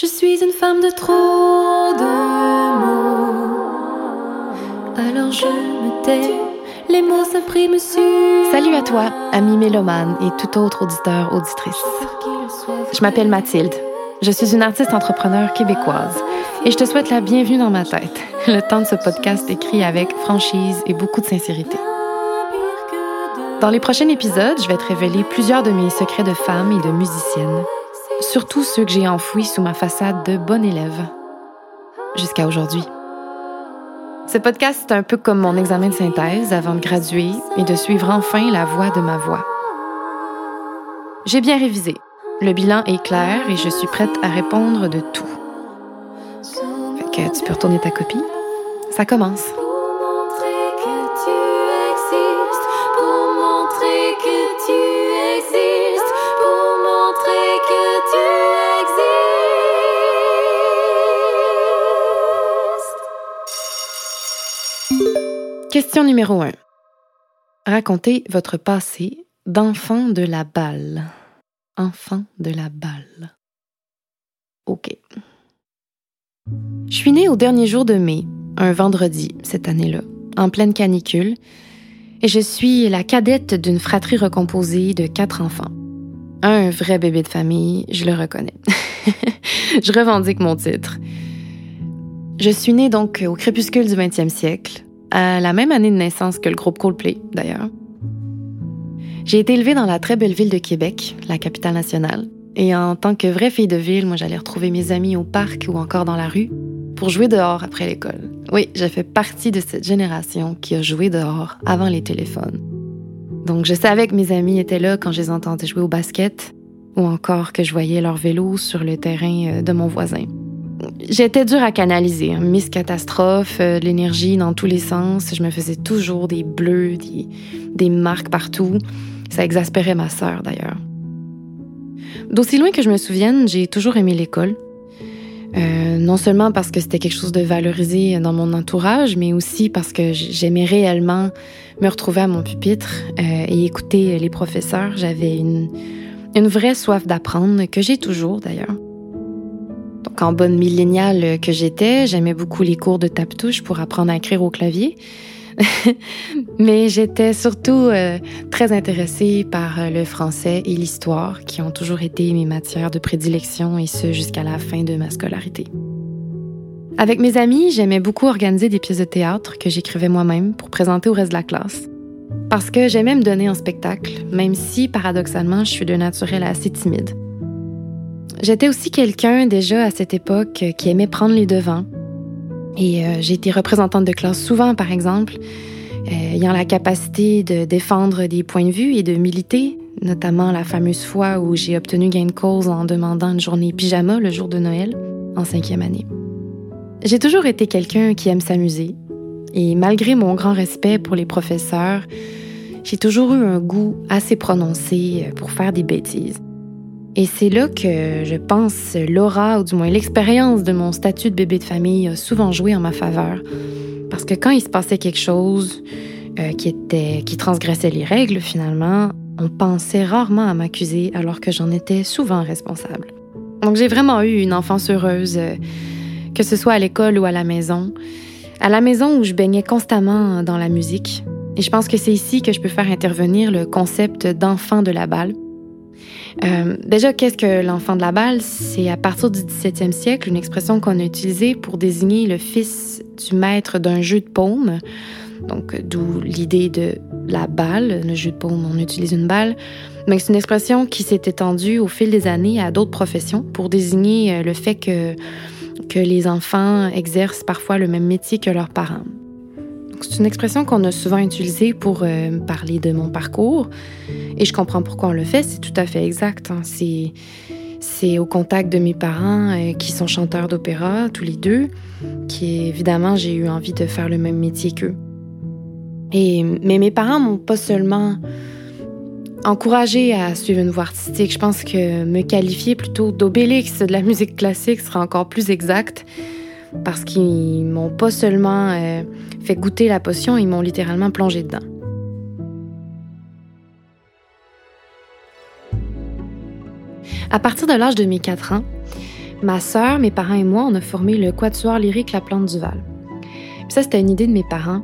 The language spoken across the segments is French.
Je suis une femme de trop de mots. Alors je me tais, les mots s'impriment sur. Salut à toi, ami mélomane et tout autre auditeur, auditrice. Je m'appelle Mathilde. Je suis une artiste entrepreneur québécoise et je te souhaite la bienvenue dans ma tête. Le temps de ce podcast écrit avec franchise et beaucoup de sincérité. Dans les prochains épisodes, je vais te révéler plusieurs de mes secrets de femme et de musicienne surtout ceux que j'ai enfouis sous ma façade de bonne élève, jusqu'à aujourd'hui. Ce podcast est un peu comme mon examen de synthèse avant de graduer et de suivre enfin la voie de ma voix. J'ai bien révisé. Le bilan est clair et je suis prête à répondre de tout. Tu peux retourner ta copie. Ça commence. Question numéro 1. Racontez votre passé d'enfant de la balle. Enfant de la balle. OK. Je suis née au dernier jour de mai, un vendredi cette année-là, en pleine canicule, et je suis la cadette d'une fratrie recomposée de quatre enfants. Un vrai bébé de famille, je le reconnais. je revendique mon titre. Je suis née donc au crépuscule du 20e siècle, à la même année de naissance que le groupe Coldplay, d'ailleurs. J'ai été élevée dans la très belle ville de Québec, la capitale nationale. Et en tant que vraie fille de ville, moi, j'allais retrouver mes amis au parc ou encore dans la rue pour jouer dehors après l'école. Oui, j'ai fait partie de cette génération qui a joué dehors avant les téléphones. Donc, je savais que mes amis étaient là quand je les entendais jouer au basket ou encore que je voyais leur vélo sur le terrain euh, de mon voisin. J'étais dure à canaliser. Miss Catastrophe, euh, l'énergie dans tous les sens. Je me faisais toujours des bleus, des, marques partout. Ça exaspérait ma sœur d'ailleurs. D'aussi loin que je me souvienne, j'ai toujours aimé l'école. Euh, non seulement parce que c'était quelque chose de valorisé dans mon entourage, mais aussi parce que j'aimais réellement me retrouver à mon pupitre euh, et écouter les professeurs. J'avais une vraie soif d'apprendre, que j'ai toujours d'ailleurs. Donc, en bonne milléniale que j'étais, j'aimais beaucoup les cours de tape-touche pour apprendre à écrire au clavier. Mais j'étais surtout euh, très intéressée par euh, le français et l'histoire, qui ont toujours été mes matières de prédilection, et ce jusqu'à la fin de ma scolarité. Avec mes amis, j'aimais beaucoup organiser des pièces de théâtre que j'écrivais moi-même pour présenter au reste de la classe. Parce que j'aimais me donner en spectacle, même si, paradoxalement, je suis de naturel assez timide. J'étais aussi quelqu'un déjà à cette époque qui aimait prendre les devants. Et euh, j'ai été représentante de classe souvent, par exemple, euh, ayant la capacité de défendre des points de vue et de militer, notamment la fameuse fois où j'ai obtenu gain de cause en demandant une journée pyjama le jour de Noël, en cinquième année. J'ai toujours été quelqu'un qui aime s'amuser. Et malgré mon grand respect pour les professeurs, j'ai toujours eu un goût assez prononcé pour faire des bêtises. Et c'est là que je pense l'aura, ou du moins l'expérience de mon statut de bébé de famille a souvent joué en ma faveur. Parce que quand il se passait quelque chose euh, qui, était, qui transgressait les règles, finalement, on pensait rarement à m'accuser alors que j'en étais souvent responsable. Donc j'ai vraiment eu une enfance heureuse, euh, que ce soit à l'école ou à la maison. À la maison où je baignais constamment dans la musique. Et je pense que c'est ici que je peux faire intervenir le concept d'enfant de la balle. Euh, déjà, qu'est-ce que l'enfant de la balle? C'est à partir du 17e siècle une expression qu'on a utilisée pour désigner le fils du maître d'un jeu de paume. Donc, d'où l'idée de la balle. Le jeu de paume, on utilise une balle. Mais c'est une expression qui s'est étendue au fil des années à d'autres professions pour désigner euh, le fait que, que les enfants exercent parfois le même métier que leurs parents. C'est une expression qu'on a souvent utilisée pour euh, parler de mon parcours. Et je comprends pourquoi on le fait, c'est tout à fait exact. Hein. C'est, au contact de mes parents euh, qui sont chanteurs d'opéra, tous les deux, qui évidemment j'ai eu envie de faire le même métier qu'eux. Et, mais mes parents m'ont pas seulement encouragé à suivre une voie artistique. Je pense que me qualifier plutôt d'obélix de la musique classique serait encore plus exact parce qu'ils m'ont pas seulement euh, fait goûter la potion, ils m'ont littéralement plongé dedans. À partir de l'âge de mes 4 ans, ma sœur, mes parents et moi, on a formé le quatuor lyrique La Plante du Val. ça, c'était une idée de mes parents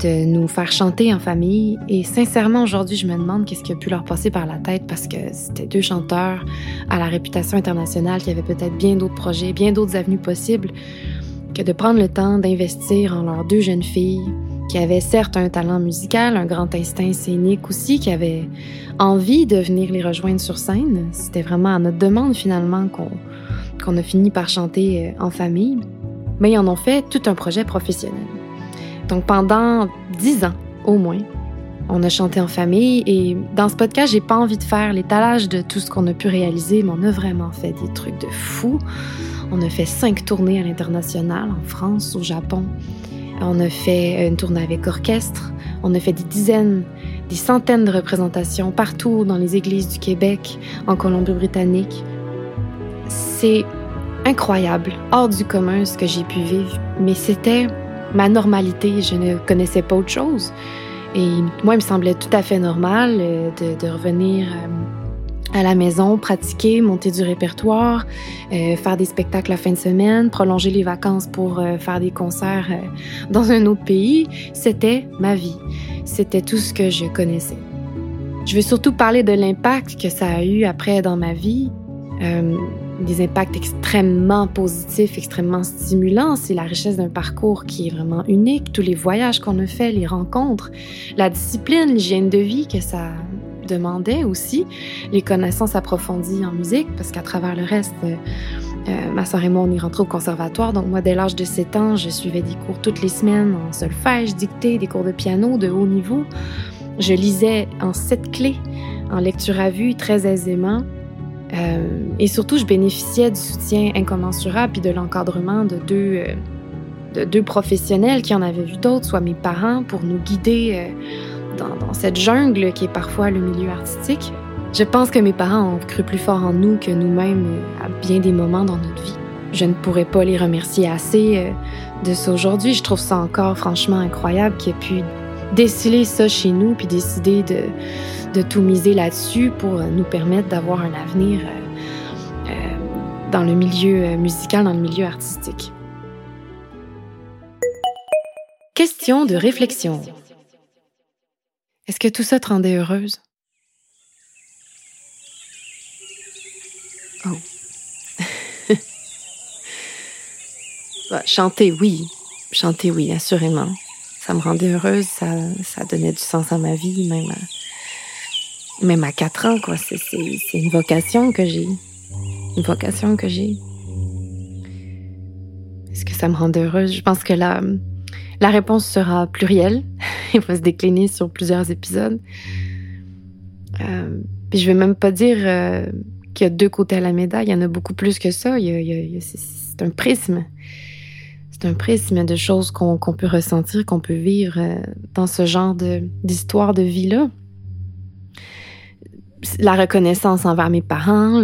de nous faire chanter en famille. Et sincèrement, aujourd'hui, je me demande qu'est-ce qui a pu leur passer par la tête parce que c'était deux chanteurs à la réputation internationale qui avaient peut-être bien d'autres projets, bien d'autres avenues possibles que de prendre le temps d'investir en leurs deux jeunes filles qui avaient certes un talent musical, un grand instinct scénique aussi, qui avaient envie de venir les rejoindre sur scène. C'était vraiment à notre demande finalement qu'on a fini par chanter euh, en famille. Mais ils en ont fait tout un projet professionnel. Donc pendant dix ans au moins, on a chanté en famille et dans ce podcast, j'ai pas envie de faire l'étalage de tout ce qu'on a pu réaliser, mais on a vraiment fait des trucs de fou. On a fait cinq tournées à l'international, en France, au Japon. On a fait une tournée avec orchestre. On a fait des dizaines, des centaines de représentations partout dans les églises du Québec, en Colombie-Britannique. C'est incroyable, hors du commun ce que j'ai pu vivre, mais c'était ma normalité. Je ne connaissais pas autre chose. Et moi, il me semblait tout à fait normal euh, de, revenir euh, à la maison, pratiquer, monter du répertoire, euh, faire des spectacles la fin de semaine, prolonger les vacances pour faire des concerts dans un autre pays. C'était ma vie. C'était tout ce que je connaissais. Je veux surtout parler de l'impact que ça a eu après dans ma vie des impacts extrêmement positifs, extrêmement stimulants. C'est la richesse d'un parcours qui est vraiment unique. Tous les voyages qu'on a faits, les rencontres, la discipline, l'hygiène de vie que ça demandait aussi, les connaissances approfondies en musique, parce qu'à travers le reste, euh, euh, ma soeur et moi, on y rentrait au conservatoire. Donc moi, dès l'âge de 7 ans, je suivais des cours toutes les semaines en solfège, dictée, des cours de piano de haut niveau. Je lisais en sept clés, en lecture à vue, très aisément. Euh, et surtout, je bénéficiais du soutien incommensurable puis de l'encadrement de deux, euh, de deux professionnels qui en avaient vu d'autres, soit mes parents, pour nous guider euh, dans, cette jungle qui est parfois le milieu artistique. Je pense que mes parents ont cru plus fort en nous que nous-mêmes à bien des moments dans notre vie. Je ne pourrais pas les remercier assez de ça aujourd'hui. Je trouve ça encore franchement incroyable qu'ils aient pu déceler ça chez nous puis décider de de tout miser là-dessus pour euh, nous permettre d'avoir un avenir euh, euh, dans le milieu musical, dans le milieu artistique. Question de réflexion. Est-ce que tout ça te rendait heureuse? Oh. Bah, chanter, oui. Chanter, oui, assurément. Ça me rendait heureuse, ça, ça donnait du sens à ma vie, même même à 4 ans, quoi. C'est, une vocation que j'ai. Une vocation que j'ai. Est-ce que ça me rend heureuse? Je pense que la, la réponse sera plurielle. Il va se décliner sur plusieurs épisodes. Euh, puis je vais même pas dire euh, qu'il y a deux côtés à la médaille. Il y en a beaucoup plus que ça. c'est, un prisme. C'est un prisme de choses qu'on, peut ressentir, qu'on peut vivre euh, dans ce genre d'histoire de vie-là la reconnaissance envers mes parents,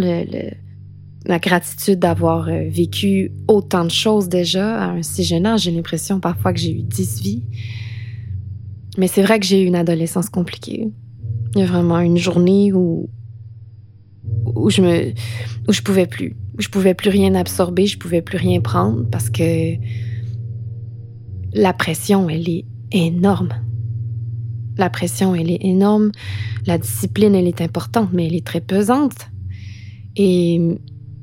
la gratitude d'avoir euh, vécu autant de choses déjà à un si jeune âge. J'ai l'impression parfois que j'ai eu dix vies. Mais c'est vrai que j'ai eu une adolescence compliquée. Il y a vraiment une journée où, où je me, où je pouvais plus. Je pouvais plus rien absorber, je pouvais plus rien prendre parce que la pression, elle est énorme. La pression, elle est énorme. La discipline, elle est importante, mais elle est très pesante. Et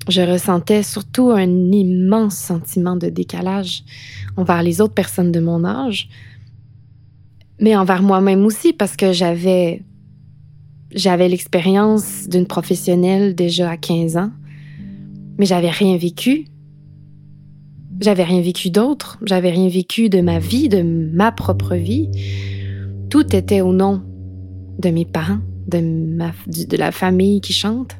je ressentais surtout un immense sentiment de décalage envers les autres personnes de mon âge, mais envers moi-même aussi, parce que j'avais j'avais l'expérience d'une professionnelle déjà à 15 ans, mais j'avais rien vécu. J'avais rien vécu d'autre, j'avais rien vécu de ma vie, de ma propre vie. Tout était au nom de mes parents, de, la famille qui chante.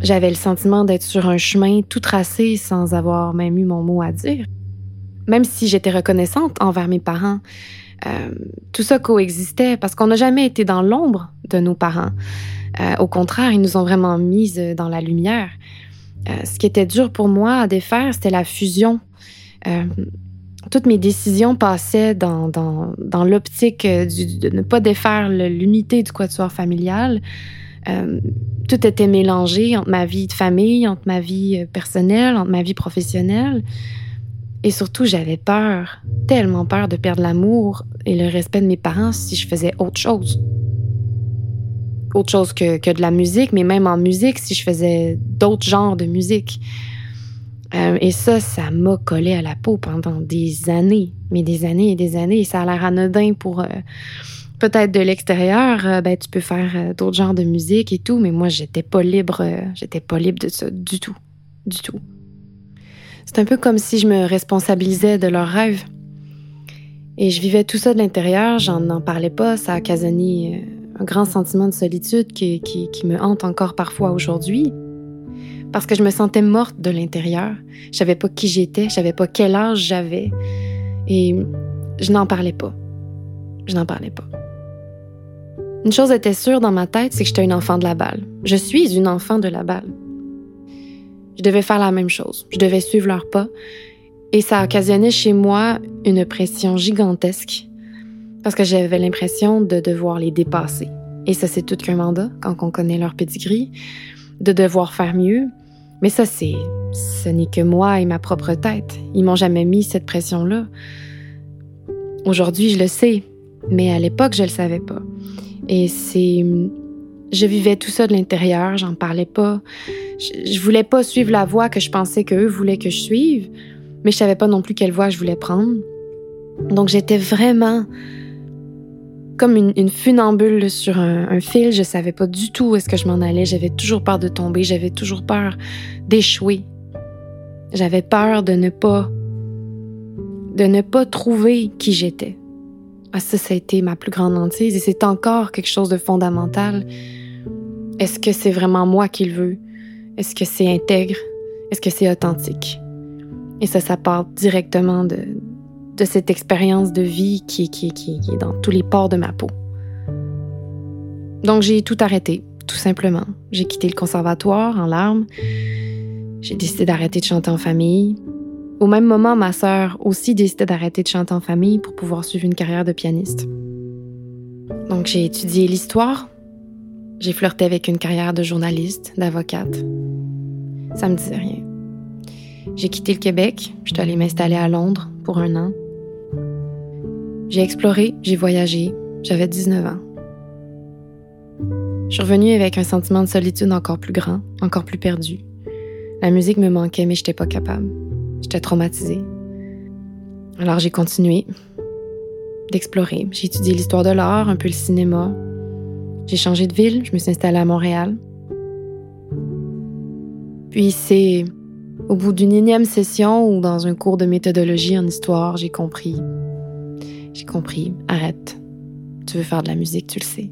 J'avais le sentiment d'être sur un chemin tout tracé sans avoir même eu mon mot à dire. Même si j'étais reconnaissante envers mes parents, euh, tout ça coexistait parce qu'on n'a jamais été dans l'ombre de nos parents. Euh, au contraire, ils nous ont vraiment mises dans la lumière. Euh, ce qui était dur pour moi à défaire, c'était la fusion toutes mes décisions passaient dans, dans, dans l'optique euh, de ne pas défaire l'unité du quatuor familial, Euh, tout était mélangé entre ma vie de famille, entre ma vie euh, personnelle, entre ma vie professionnelle. Et surtout, j'avais peur, tellement peur de perdre l'amour et le respect de mes parents si je faisais autre chose. Autre chose que, que de la musique, mais même en musique, si je faisais d'autres genres de musique. Euh, et ça, ça m'a collé à la peau pendant des années, mais des années et des années. Et ça a l'air anodin pour euh, peut-être de l'extérieur. Euh, ben, tu peux faire d'autres genres de musique et tout, mais moi, j'étais pas libre. j'étais pas libre de ça du tout, du tout. C'est un peu comme si je me responsabilisais de leurs rêves. Et je vivais tout ça de l'intérieur, j'en parlais pas, ça a occasionné un grand sentiment de solitude qui me hante encore parfois aujourd'hui parce que je me sentais morte de l'intérieur. Je savais pas qui j'étais, je savais pas quel âge j'avais et je n'en parlais pas. Je n'en parlais pas. Une chose était sûre dans ma tête, c'est que j'étais une enfant de la balle. Je suis une enfant de la balle. Je devais faire la même chose. Je devais suivre leurs pas. Et ça occasionnait chez moi une pression gigantesque parce que j'avais l'impression de devoir les dépasser. Et ça, c'est tout qu'un mandat quand on connaît leur pedigree, de devoir faire mieux, mais ça, c'est, ce n'est que moi et ma propre tête. Ils m'ont jamais mis cette pression-là. Aujourd'hui, je le sais, mais à l'époque, je le savais pas. Et c'est, je vivais tout ça de l'intérieur, j'en parlais pas. Je, je, voulais pas suivre la voie que je pensais qu'eux voulaient que je suive, mais je savais pas non plus quelle voie je voulais prendre. Donc j'étais vraiment comme une, funambule sur un, fil. Je savais pas du tout où est-ce que je m'en allais. J'avais toujours peur de tomber. J'avais toujours peur d'échouer. J'avais peur de ne pas, de ne pas trouver qui j'étais. Ah, ça, ça a été ma plus grande hantise et c'est encore quelque chose de fondamental. Est-ce que c'est vraiment moi qu'il veut? Est-ce que c'est intègre? Est-ce que c'est authentique? Et ça, ça part directement de, de cette expérience de vie qui, qui, qui, est dans tous les pores de ma peau. Donc j'ai tout arrêté, tout simplement. J'ai quitté le conservatoire en larmes. J'ai décidé d'arrêter de chanter en famille. Au même moment, ma sœur aussi décidé d'arrêter de chanter en famille pour pouvoir suivre une carrière de pianiste. Donc j'ai étudié l'histoire. J'ai flirté avec une carrière de journaliste, d'avocate. Ça me disait rien. J'ai quitté le Québec. Je suis allée m'installer à Londres pour un an. J'ai exploré, j'ai voyagé, j'avais 19 ans. Je suis revenue avec un sentiment de solitude encore plus grand, encore plus perdu. La musique me manquait, mais j'étais pas capable. J'étais traumatisée. Alors j'ai continué d'explorer. J'ai étudié l'histoire de l'art, un peu le cinéma. J'ai changé de ville, je me suis installée à Montréal. Puis c'est au bout d'une énième session ou dans un cours de méthodologie en histoire, j'ai compris j'ai compris, arrête. Tu veux faire de la musique, tu le sais.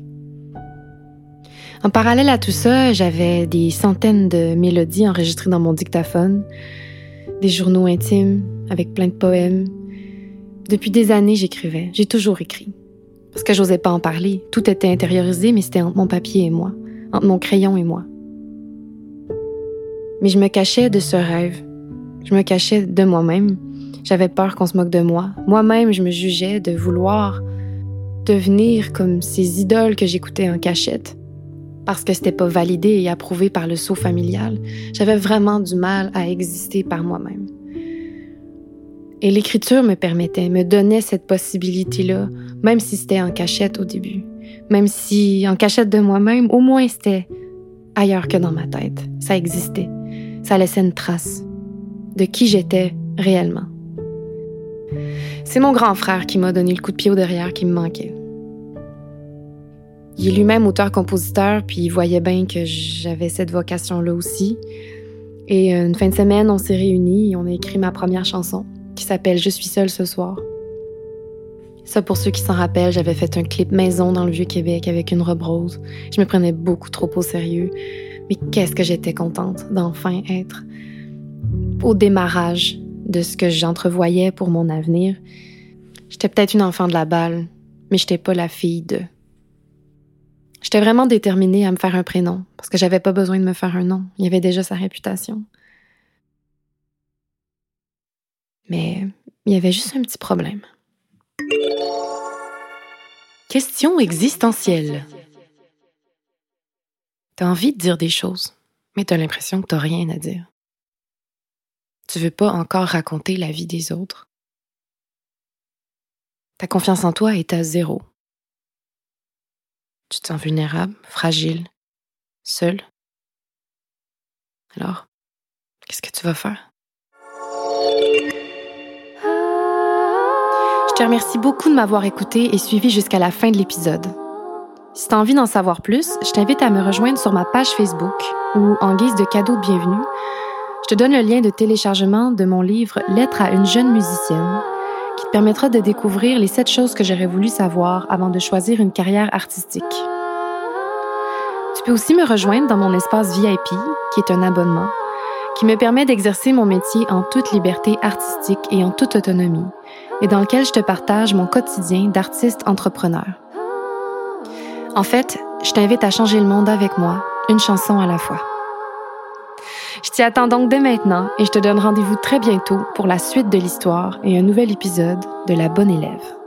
En parallèle à tout ça, j'avais des centaines de mélodies enregistrées dans mon dictaphone, des journaux intimes avec plein de poèmes. Depuis des années, j'écrivais. J'ai toujours écrit. Parce que j'osais pas en parler. Tout était intériorisé, mais c'était entre mon papier et moi, entre mon crayon et moi. Mais je me cachais de ce rêve. Je me cachais de moi-même j'avais peur qu'on se moque de moi. Moi-même, je me jugeais de vouloir devenir comme ces idoles que j'écoutais en cachette parce que c'était pas validé et approuvé par le sceau familial. J'avais vraiment du mal à exister par moi-même. Et l'écriture me permettait, me donnait cette possibilité-là, même si c'était en cachette au début. Même si en cachette de moi-même, au moins c'était ailleurs que dans ma tête. Ça existait. Ça laissait une trace de qui j'étais réellement. C'est mon grand frère qui m'a donné le coup de pied au derrière qui me manquait. Il est lui-même auteur-compositeur, puis il voyait bien que j'avais cette vocation-là aussi. Et une fin de semaine, on s'est réunis et on a écrit ma première chanson, qui s'appelle Je suis seule ce soir. Ça, pour ceux qui s'en rappellent, j'avais fait un clip maison dans le Vieux-Québec avec une robe rose. Je me prenais beaucoup trop au sérieux. Mais qu'est-ce que j'étais contente d'enfin être au démarrage de ce que j'entrevoyais pour mon avenir. J'étais peut-être une enfant de la balle, mais j'étais pas la fille de. J'étais vraiment déterminée à me faire un prénom, parce que j'avais pas besoin de me faire un nom. Il y avait déjà sa réputation. Mais il y avait juste un petit problème. Question existentielle. Tu as envie de dire des choses, mais tu as l'impression que tu rien à dire. Tu veux pas encore raconter la vie des autres? Ta confiance en toi est à zéro. Tu te sens vulnérable, fragile, seul. Alors, qu'est-ce que tu vas faire? Je te remercie beaucoup de m'avoir écouté et suivi jusqu'à la fin de l'épisode. Si tu as envie d'en savoir plus, je t'invite à me rejoindre sur ma page Facebook ou en guise de cadeau de bienvenue, je te donne le lien de téléchargement de mon livre Lettre à une jeune musicienne qui te permettra de découvrir les sept choses que j'aurais voulu savoir avant de choisir une carrière artistique. Tu peux aussi me rejoindre dans mon espace VIP, qui est un abonnement, qui me permet d'exercer mon métier en toute liberté artistique et en toute autonomie, et dans lequel je te partage mon quotidien d'artiste entrepreneur. En fait, je t'invite à changer le monde avec moi, une chanson à la fois. Je t'y attends donc dès maintenant et je te donne rendez-vous très bientôt pour la suite de l'histoire et un nouvel épisode de La Bonne Élève.